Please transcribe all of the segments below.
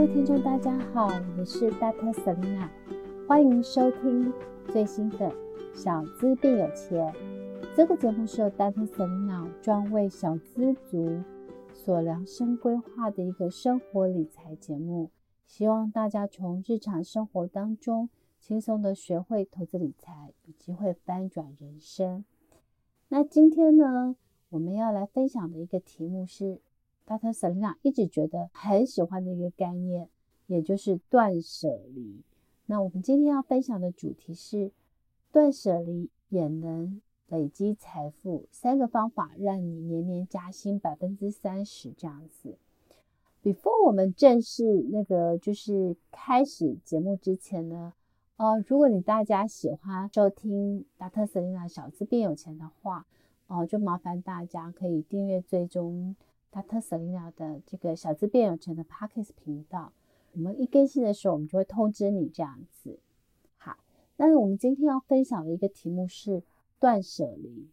各位听众，大家好，我是 Dr. Selina，欢迎收听最新的《小资变有钱》。这个节目是由 Dr. Selina 专为小资族所量身规划的一个生活理财节目，希望大家从日常生活当中轻松的学会投资理财，有机会翻转人生。那今天呢，我们要来分享的一个题目是。Dr. Selena 一直觉得很喜欢的一个概念，也就是断舍离。那我们今天要分享的主题是断舍离也能累积财富，三个方法让你年年加薪百分之三十这样子。Before 我们正式那个就是开始节目之前呢，呃，如果你大家喜欢收听 Dr. Selena 小资变有钱的话，哦、就麻烦大家可以订阅追踪。Dr. Selena 的这个小资变有钱的 Podcast 频道，我们一更新的时候，我们就会通知你这样子。好，那我们今天要分享的一个题目是断舍离。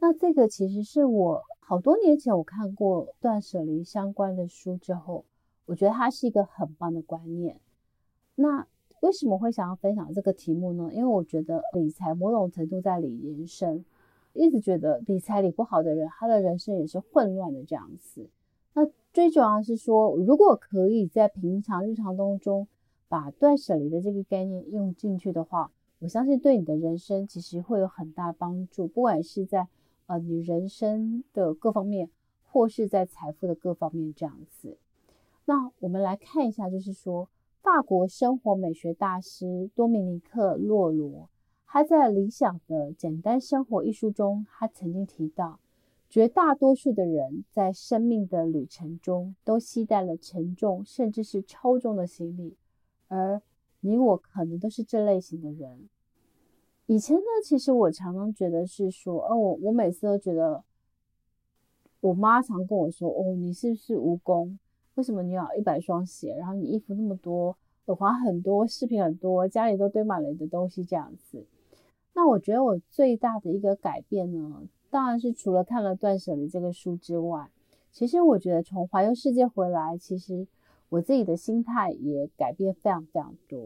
那这个其实是我好多年前我看过断舍离相关的书之后，我觉得它是一个很棒的观念。那为什么会想要分享这个题目呢？因为我觉得理财某种程度在理人生。一直觉得理财理不好的人，他的人生也是混乱的这样子。那最主要是说，如果可以在平常日常当中把断舍离的这个概念用进去的话，我相信对你的人生其实会有很大帮助，不管是在呃你人生的各方面，或是在财富的各方面这样子。那我们来看一下，就是说法国生活美学大师多米尼克·洛罗。他在《理想的简单生活》一书中，他曾经提到，绝大多数的人在生命的旅程中都携带了沉重甚至是超重的行李，而你我可能都是这类型的人。以前呢，其实我常常觉得是说，哦，我我每次都觉得，我妈常跟我说，哦，你是不是蜈蚣？为什么你要一百双鞋？然后你衣服那么多，耳环很多，饰品很多，家里都堆满了你的东西，这样子。那我觉得我最大的一个改变呢，当然是除了看了《断舍离》这个书之外，其实我觉得从环游世界回来，其实我自己的心态也改变非常非常多。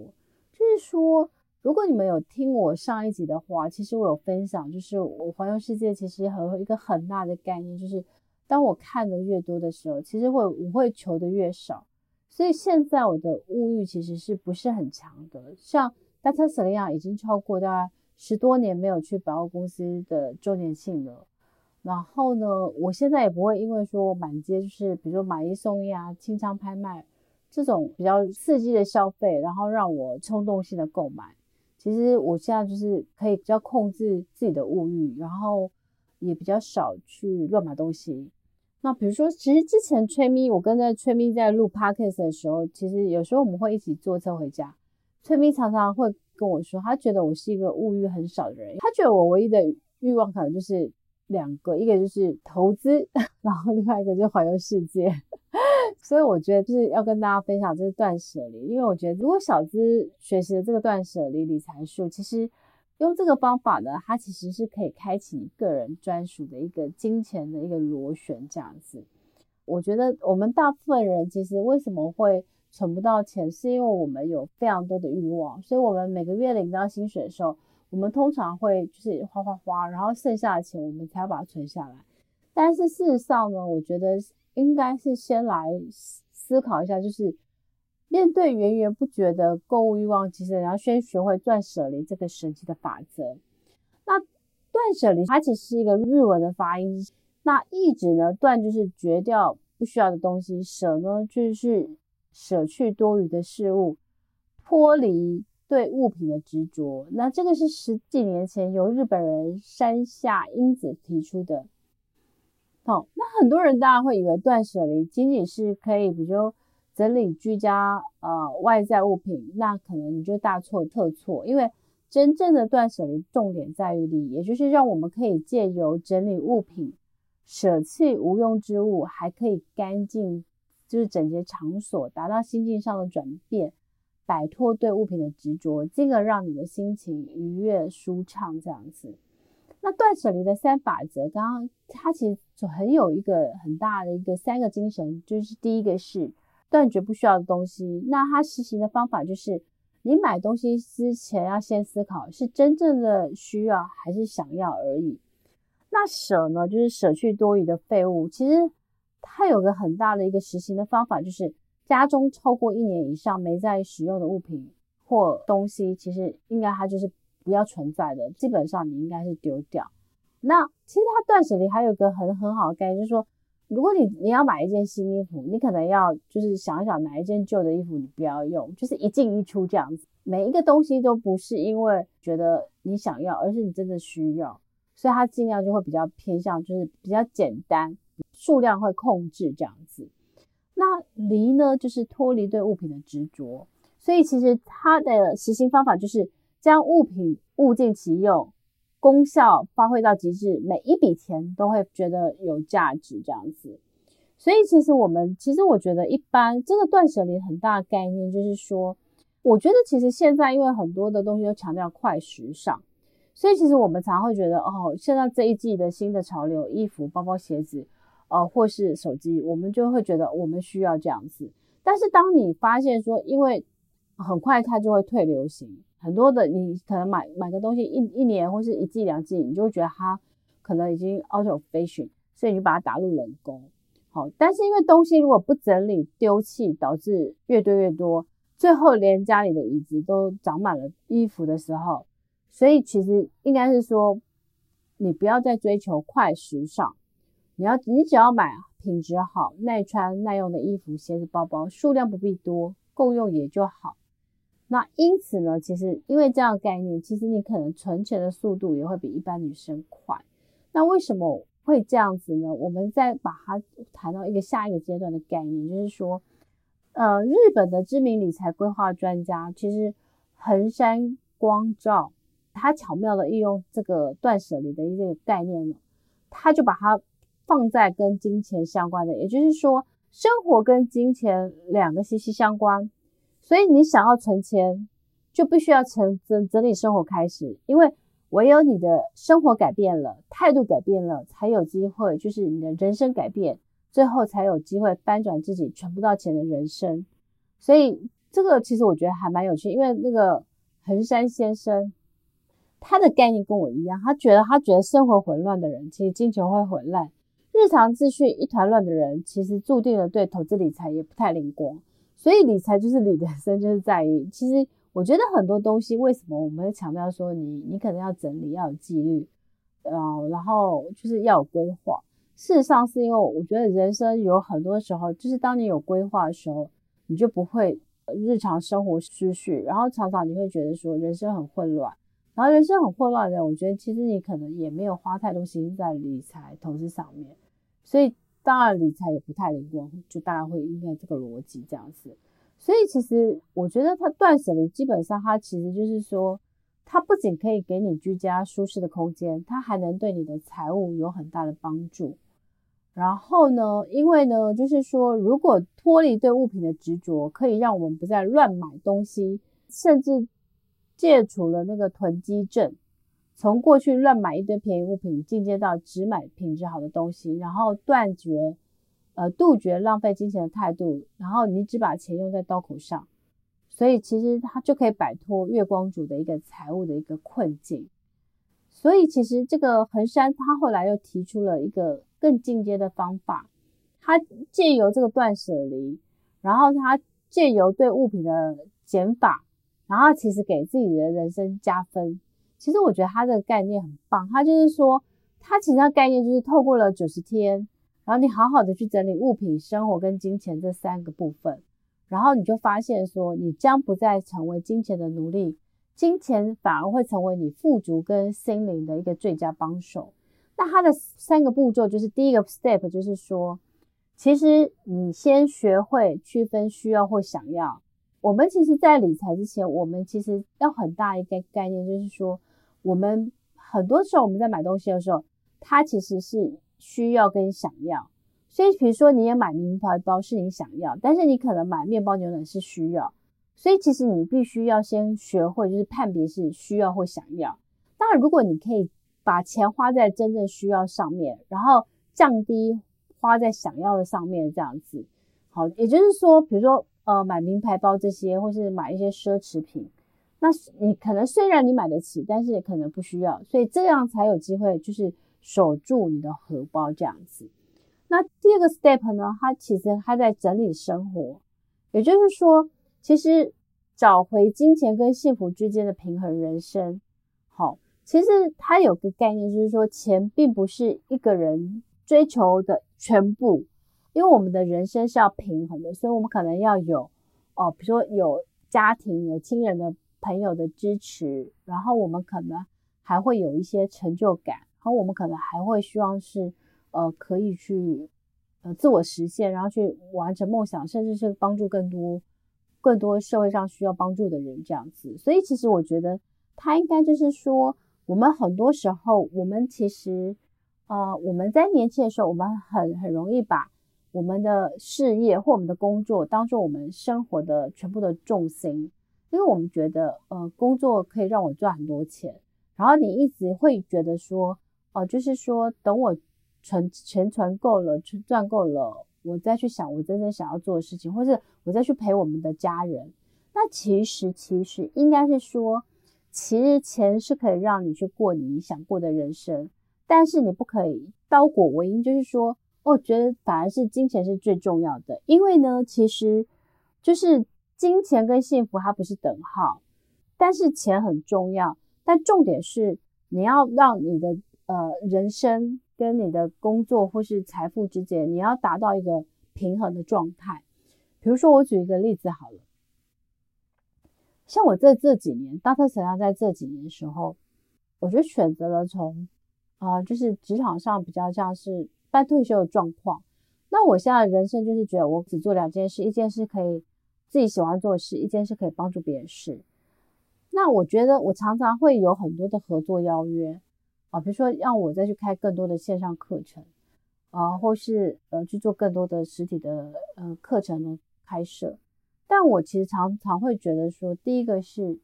就是说，如果你们有听我上一集的话，其实我有分享，就是我环游世界其实和一个很大的概念，就是当我看的越多的时候，其实会我会求的越少。所以现在我的物欲其实是不是很强的？像 Dr. Selena 已经超过大概。十多年没有去百货公司的周年庆了，然后呢，我现在也不会因为说满街就是比如说买一送一啊、清仓拍卖这种比较刺激的消费，然后让我冲动性的购买。其实我现在就是可以比较控制自己的物欲，然后也比较少去乱买东西。那比如说，其实之前崔咪，我跟在崔咪在录 podcast 的时候，其实有时候我们会一起坐车回家，崔咪常常会。跟我说，他觉得我是一个物欲很少的人。他觉得我唯一的欲望可能就是两个，一个就是投资，然后另外一个就是环游世界。所以我觉得就是要跟大家分享这个断舍离，因为我觉得如果小资学习的这个断舍离理财术，其实用这个方法呢，它其实是可以开启你个人专属的一个金钱的一个螺旋这样子。我觉得我们大部分人其实为什么会存不到钱，是因为我们有非常多的欲望，所以我们每个月领到薪水的时候，我们通常会就是花花花，然后剩下的钱我们才要把它存下来。但是事实上呢，我觉得应该是先来思考一下，就是面对源源不绝的购物欲望，其实你要先学会断舍离这个神奇的法则。那断舍离它其实是一个日文的发音，那意指呢，断就是绝掉不需要的东西，舍呢就是。舍去多余的事物，脱离对物品的执着。那这个是十几年前由日本人山下英子提出的。好，那很多人当然会以为断舍离仅仅是可以，比如说整理居家呃外在物品，那可能你就大错特错。因为真正的断舍离重点在于理，也就是让我们可以借由整理物品，舍弃无用之物，还可以干净。就是整洁场所，达到心境上的转变，摆脱对物品的执着，进而让你的心情愉悦舒畅这样子。那断舍离的三法则，刚刚它其实就很有一个很大的一个三个精神，就是第一个是断绝不需要的东西，那它实行的方法就是，你买东西之前要先思考是真正的需要还是想要而已。那舍呢，就是舍去多余的废物。其实它有个很大的一个实行的方法，就是家中超过一年以上没在使用的物品或东西，其实应该它就是不要存在的，基本上你应该是丢掉。那其实它断舍离还有个很很好的概念，就是说，如果你你要买一件新衣服，你可能要就是想一想哪一件旧的衣服你不要用，就是一进一出这样子。每一个东西都不是因为觉得你想要，而是你真的需要，所以它尽量就会比较偏向就是比较简单，数量会控制这样子。那离呢，就是脱离对物品的执着，所以其实它的实行方法就是将物品物尽其用。功效发挥到极致，每一笔钱都会觉得有价值，这样子。所以其实我们，其实我觉得一般这个断舍离很大概念就是说，我觉得其实现在因为很多的东西都强调快时尚，所以其实我们常会觉得哦，现在这一季的新的潮流，衣服、包包、鞋子，呃，或是手机，我们就会觉得我们需要这样子。但是当你发现说，因为很快它就会退流行。很多的，你可能买买个东西一一年或是一季两季，你就会觉得它可能已经 out of fashion，所以你就把它打入冷宫。好，但是因为东西如果不整理丢弃，导致越堆越多，最后连家里的椅子都长满了衣服的时候，所以其实应该是说，你不要再追求快时尚，你要你只要买品质好、耐穿耐用的衣服、鞋子、包包，数量不必多，够用也就好。那因此呢，其实因为这样的概念，其实你可能存钱的速度也会比一般女生快。那为什么会这样子呢？我们再把它谈到一个下一个阶段的概念，就是说，呃，日本的知名理财规划专家，其实横山光照，他巧妙的运用这个断舍离的一个概念呢，他就把它放在跟金钱相关的，也就是说，生活跟金钱两个息息相关。所以你想要存钱，就必须要从整整理生活开始，因为唯有你的生活改变了，态度改变了，才有机会，就是你的人生改变，最后才有机会翻转自己存不到钱的人生。所以这个其实我觉得还蛮有趣，因为那个横山先生，他的概念跟我一样，他觉得他觉得生活混乱的人，其实金钱会混乱；日常秩序一团乱的人，其实注定了对投资理财也不太灵光。所以理财就是理人生，就是在于，其实我觉得很多东西，为什么我们会强调说你你可能要整理，要有纪律，呃，然后就是要有规划。事实上是因为我觉得人生有很多时候，就是当你有规划的时候，你就不会日常生活失序，然后常常你会觉得说人生很混乱，然后人生很混乱的人，我觉得其实你可能也没有花太多心思在理财投资上面，所以。当然，理财也不太灵光，就大概会应该这个逻辑这样子。所以，其实我觉得它断舍离基本上，它其实就是说，它不仅可以给你居家舒适的空间，它还能对你的财务有很大的帮助。然后呢，因为呢，就是说，如果脱离对物品的执着，可以让我们不再乱买东西，甚至戒除了那个囤积症。从过去乱买一堆便宜物品，进阶到只买品质好的东西，然后断绝，呃，杜绝浪费金钱的态度，然后你只把钱用在刀口上，所以其实他就可以摆脱月光族的一个财务的一个困境。所以其实这个横山他后来又提出了一个更进阶的方法，他借由这个断舍离，然后他借由对物品的减法，然后其实给自己的人生加分。其实我觉得他这个概念很棒，他就是说，他其实他概念就是透过了九十天，然后你好好的去整理物品、生活跟金钱这三个部分，然后你就发现说，你将不再成为金钱的奴隶，金钱反而会成为你富足跟心灵的一个最佳帮手。那他的三个步骤就是第一个 step 就是说，其实你先学会区分需要或想要。我们其实在理财之前，我们其实要很大一个概念，就是说。我们很多时候我们在买东西的时候，它其实是需要跟想要。所以，比如说你也买名牌包是你想要，但是你可能买面包牛奶是需要。所以，其实你必须要先学会就是判别是需要或想要。当然，如果你可以把钱花在真正需要上面，然后降低花在想要的上面这样子，好，也就是说，比如说呃买名牌包这些，或是买一些奢侈品，那你可能虽然你买得起，但是可能不需要，所以这样才有机会就是守住你的荷包这样子。那第二个 step 呢，它其实它在整理生活，也就是说，其实找回金钱跟幸福之间的平衡人生。好，其实它有个概念，就是说钱并不是一个人追求的全部，因为我们的人生是要平衡的，所以我们可能要有哦，比如说有家庭、有亲人的。朋友的支持，然后我们可能还会有一些成就感，然后我们可能还会希望是呃可以去呃自我实现，然后去完成梦想，甚至是帮助更多更多社会上需要帮助的人这样子。所以其实我觉得他应该就是说，我们很多时候我们其实呃我们在年轻的时候，我们很很容易把我们的事业或我们的工作当做我们生活的全部的重心。因为我们觉得，呃，工作可以让我赚很多钱，然后你一直会觉得说，哦、就是说，等我存钱存够了，赚够了，我再去想我真正想要做的事情，或是我再去陪我们的家人。那其实，其实应该是说，其实钱是可以让你去过你想过的人生，但是你不可以倒果为因，就是说，我觉得反而是金钱是最重要的，因为呢，其实就是。金钱跟幸福它不是等号，但是钱很重要。但重点是你要让你的呃人生跟你的工作或是财富之间，你要达到一个平衡的状态。比如说，我举一个例子好了，像我这这几年，大特想要在这几年的时候，我就选择了从啊、就是职场上比较像是半退休的状况。那我现在人生就是觉得，我只做两件事，一件事可以。自己喜欢做的事，一件事可以帮助别人事。那我觉得我常常会有很多的合作邀约啊，比如说让我再去开更多的线上课程啊，或是呃去做更多的实体的呃课程的开设。但我其实常常会觉得说，第一个是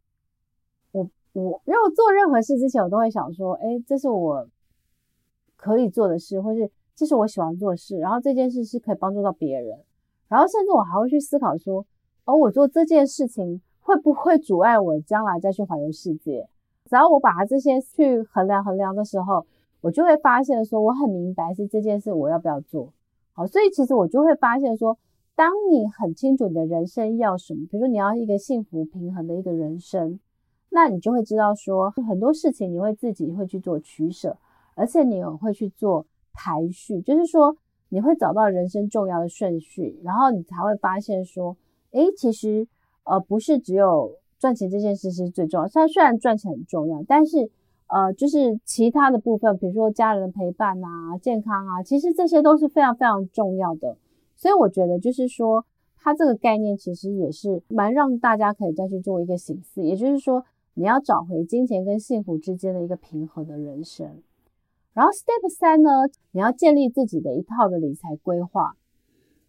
我我如果做任何事之前，我都会想说，诶，这是我可以做的事，或是这是我喜欢做的事，然后这件事是可以帮助到别人，然后甚至我还会去思考说。而我做这件事情会不会阻碍我将来再去环游世界？只要我把它这些去衡量衡量的时候，我就会发现说，我很明白是这件事我要不要做。好，所以其实我就会发现说，当你很清楚你的人生要什么，比如说你要一个幸福平衡的一个人生，那你就会知道说，很多事情你会自己会去做取舍，而且你也会去做排序，就是说你会找到人生重要的顺序，然后你才会发现说。诶，其实，呃，不是只有赚钱这件事是最重要。虽然虽然赚钱很重要，但是，呃，就是其他的部分，比如说家人的陪伴啊、健康啊，其实这些都是非常非常重要的。所以我觉得，就是说，它这个概念其实也是蛮让大家可以再去做一个省思。也就是说，你要找回金钱跟幸福之间的一个平衡的人生。然后，Step 三呢，你要建立自己的一套的理财规划。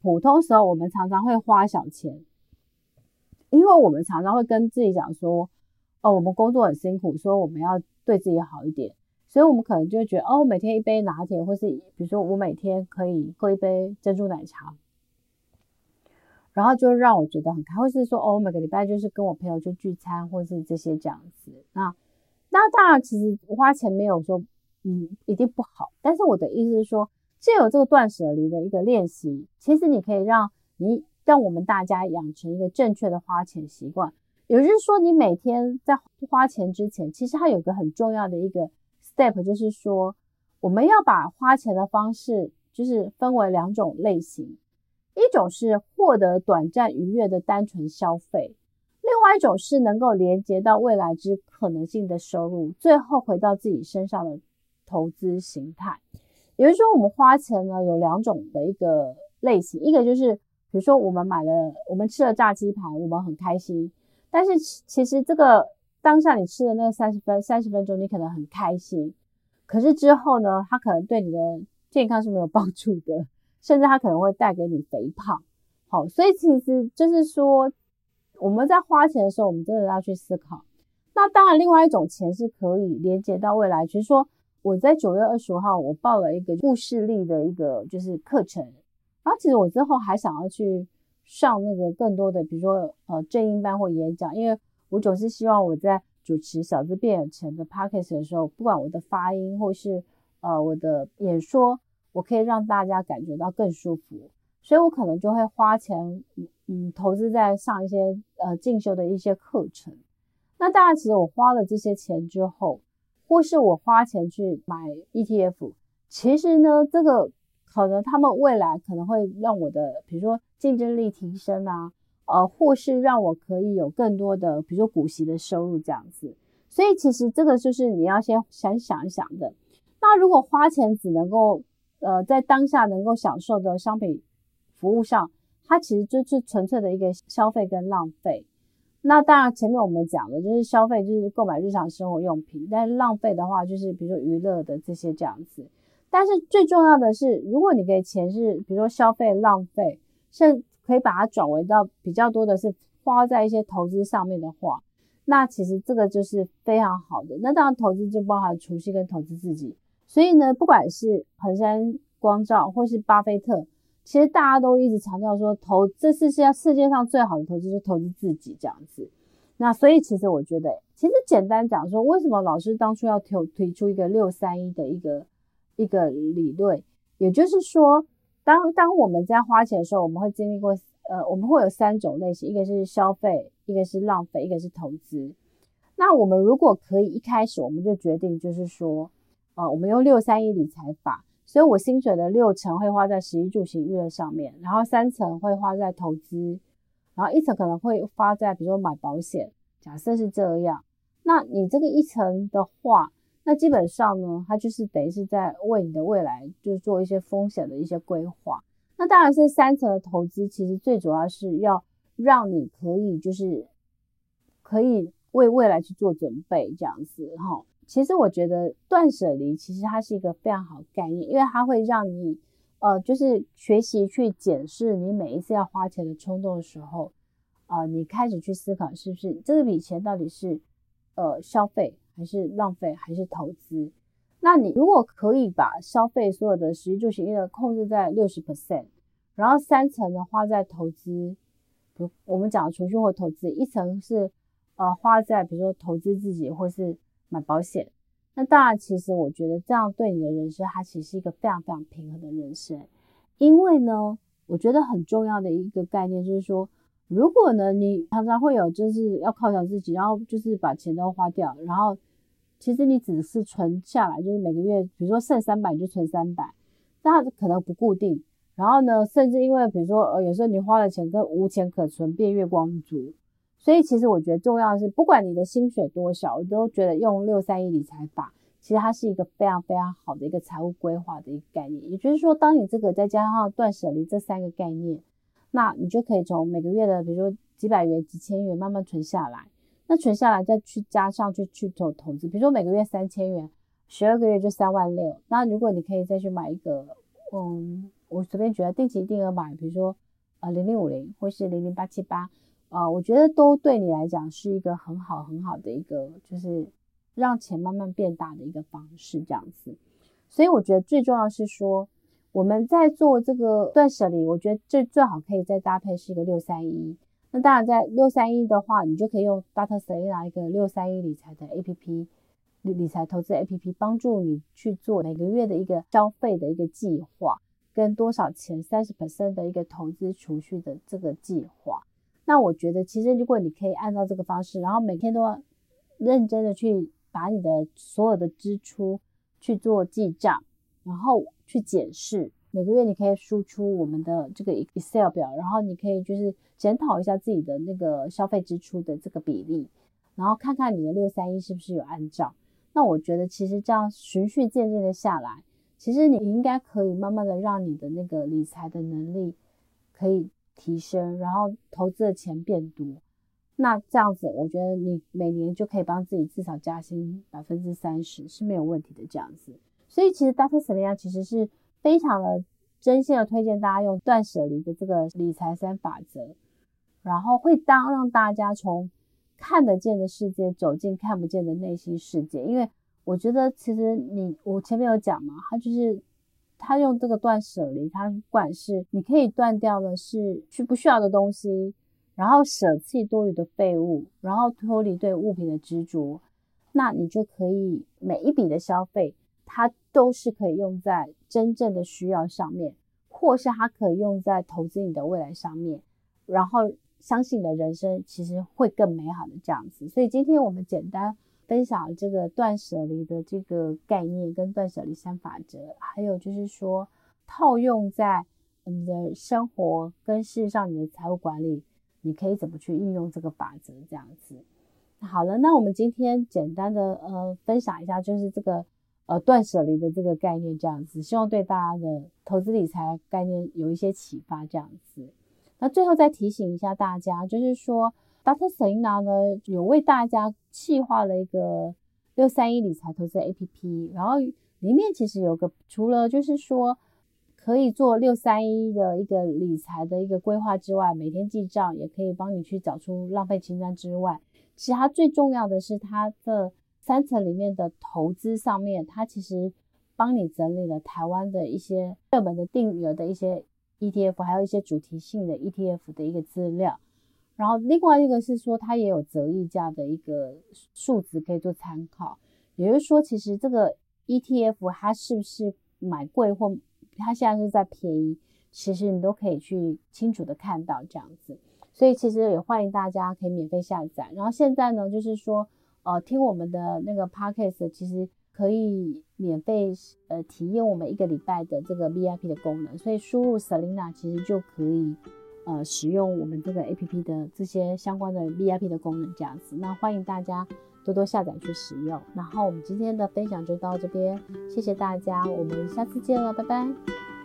普通时候，我们常常会花小钱。因为我们常常会跟自己讲说，哦，我们工作很辛苦，所以我们要对自己好一点，所以我们可能就会觉得，哦，每天一杯拿铁，或是比如说我每天可以喝一杯珍珠奶茶，然后就让我觉得很开心，或是说，哦，每个礼拜就是跟我朋友去聚餐，或是这些这样子。那那当然，其实花钱没有说，嗯，一定不好。但是我的意思是说，既有这个断舍离的一个练习，其实你可以让你。让我们大家养成一个正确的花钱习惯，也就是说，你每天在花钱之前，其实它有个很重要的一个 step，就是说，我们要把花钱的方式就是分为两种类型，一种是获得短暂愉悦的单纯消费，另外一种是能够连接到未来之可能性的收入，最后回到自己身上的投资形态。也就是说，我们花钱呢有两种的一个类型，一个就是。比如说，我们买了，我们吃了炸鸡排，我们很开心。但是其实这个当下你吃的那三十分三十分钟，你可能很开心。可是之后呢，它可能对你的健康是没有帮助的，甚至它可能会带给你肥胖。好，所以其实就是说，我们在花钱的时候，我们真的要去思考。那当然，另外一种钱是可以连接到未来。比如说，我在九月二十五号，我报了一个故事力的一个就是课程。然后其实我之后还想要去上那个更多的，比如说呃正音班或演讲，因为我总是希望我在主持小资变有钱的 Podcast 的时候，不管我的发音或是呃我的演说，我可以让大家感觉到更舒服，所以我可能就会花钱嗯投资在上一些呃进修的一些课程。那当然，其实我花了这些钱之后，或是我花钱去买 ETF，其实呢，这个可能他们未来可能会让我的，比如说竞争力提升啊，呃，或是让我可以有更多的，比如说股息的收入这样子。所以其实这个就是你要先想想一想的。那如果花钱只能够，呃，在当下能够享受的商品服务上，它其实就是纯粹的一个消费跟浪费。那当然，前面我们讲的就是消费，就是购买日常生活用品。但是浪费的话，就是比如说娱乐的这些这样子。但是最重要的是，如果你给钱是，比如说消费浪费，是可以把它转为到比较多的是花在一些投资上面的话，那其实这个就是非常好的。那当然，投资就包含储蓄跟投资自己。所以呢，不管是恒山光照或是巴菲特。其实大家都一直强调说，投这是世世界上最好的投资，就投资自己这样子。那所以其实我觉得，其实简单讲说，为什么老师当初要推推出一个六三一的一个一个理论，也就是说，当当我们在花钱的时候，我们会经历过呃，我们会有三种类型，一个是消费，一个是浪费，一个是投资。那我们如果可以一开始我们就决定，就是说，呃，我们用六三一理财法。所以我薪水的六成会花在食衣住行娱乐上面，然后三成会花在投资，然后一层可能会花在比如说买保险。假设是这样，那你这个一层的话，那基本上呢，它就是等于是在为你的未来就是做一些风险的一些规划。那当然是三层的投资，其实最主要是要让你可以就是可以为未来去做准备这样子哈。其实我觉得断舍离其实它是一个非常好的概念，因为它会让你，呃，就是学习去检视你每一次要花钱的冲动的时候，呃，你开始去思考是不是这笔钱到底是，呃，消费还是浪费还是投资？那你如果可以把消费所有的食衣住行娱乐控制在六十 percent，然后三层呢花在投资，比如我们讲的储蓄或投资，一层是呃花在比如说投资自己或是。买保险，那当然，其实我觉得这样对你的人生，它其实是一个非常非常平衡的人生。因为呢，我觉得很重要的一个概念就是说，如果呢你常常会有就是要犒赏自己，然后就是把钱都花掉，然后其实你只是存下来，就是每个月，比如说剩三百你就存三百，那可能不固定。然后呢，甚至因为比如说呃有时候你花了钱跟无钱可存变月光族。所以，其实我觉得重要的是，不管你的薪水多少，我都觉得用六三一理财法，其实它是一个非常非常好的一个财务规划的一个概念。也就是说，当你这个再加上断舍离这三个概念，那你就可以从每个月的，比如说几百元、几千元慢慢存下来。那存下来再去加上去去做投资，比如说每个月三千元，十二个月就三万六。那如果你可以再去买一个，嗯，我随便觉得定期定额买，比如说呃零零五零或是零零八七八。啊、我觉得都对你来讲是一个很好很好的一个，就是让钱慢慢变大的一个方式，这样子。所以我觉得最重要是说，我们在做这个断舍离，我觉得最最好可以再搭配是一个六三一。那当然，在六三一的话，你就可以用 Dr. Selena 一个六三一理财的 APP，理理财投资 APP，帮助你去做每个月的一个消费的一个计划，跟多少钱三十 percent 的一个投资储蓄的这个计划。那我觉得，其实如果你可以按照这个方式，然后每天都要认真的去把你的所有的支出去做记账，然后去检视，每个月你可以输出我们的这个 Excel 表，然后你可以就是检讨一下自己的那个消费支出的这个比例，然后看看你的六三一是不是有按照。那我觉得，其实这样循序渐进的下来，其实你应该可以慢慢的让你的那个理财的能力可以。提升，然后投资的钱变多，那这样子，我觉得你每年就可以帮自己至少加薪百分之三十是没有问题的。这样子，所以其实 Dr. Selena 其实是非常的真心的推荐大家用断舍离的这个理财三法则，然后会当让大家从看得见的世界走进看不见的内心世界。因为我觉得其实你我前面有讲嘛，他就是他用这个断舍离，他不管是你可以断掉的是需不需要的东西，然后舍弃多余的废物，然后脱离对物品的执着，那你就可以每一笔的消费，它都是可以用在真正的需要上面，或是它可以用在投资你的未来上面，然后相信你的人生其实会更美好的这样子。所以今天我们简单。分享这个断舍离的这个概念跟断舍离三法则，还有就是说套用在你的生活跟事实上你的财务管理，你可以怎么去运用这个法则这样子。好了，那我们今天简单的呃分享一下，就是这个呃断舍离的这个概念这样子，希望对大家的投资理财概念有一些启发这样子。那最后再提醒一下大家，就是说。Dr. Selena 呢，有为大家企划了一个六三一理财投资 APP，然后里面其实有个除了就是说可以做六三一的一个理财的一个规划之外，每天记账也可以帮你去找出浪费清单之外，其实它最重要的是它的三层里面的投资上面，它其实帮你整理了台湾的一些热门的定额的一些 ETF，还有一些主题性的 ETF 的一个资料。然后另外一个是说，它也有折溢价的一个数值可以做参考。也就是说，其实这个 ETF 它是不是买贵或它现在是在便宜，其实你都可以去清楚的看到这样子。所以其实也欢迎大家可以免费下载。然后现在呢，就是说呃听我们的那个 Podcast，其实可以免费呃体验我们一个礼拜的这个 VIP 的功能。所以输入 Selina，其实就可以。呃，使用我们这个 APP 的这些相关的 VIP 的功能，这样子，那欢迎大家多多下载去使用。然后我们今天的分享就到这边，谢谢大家，我们下次见了，拜拜。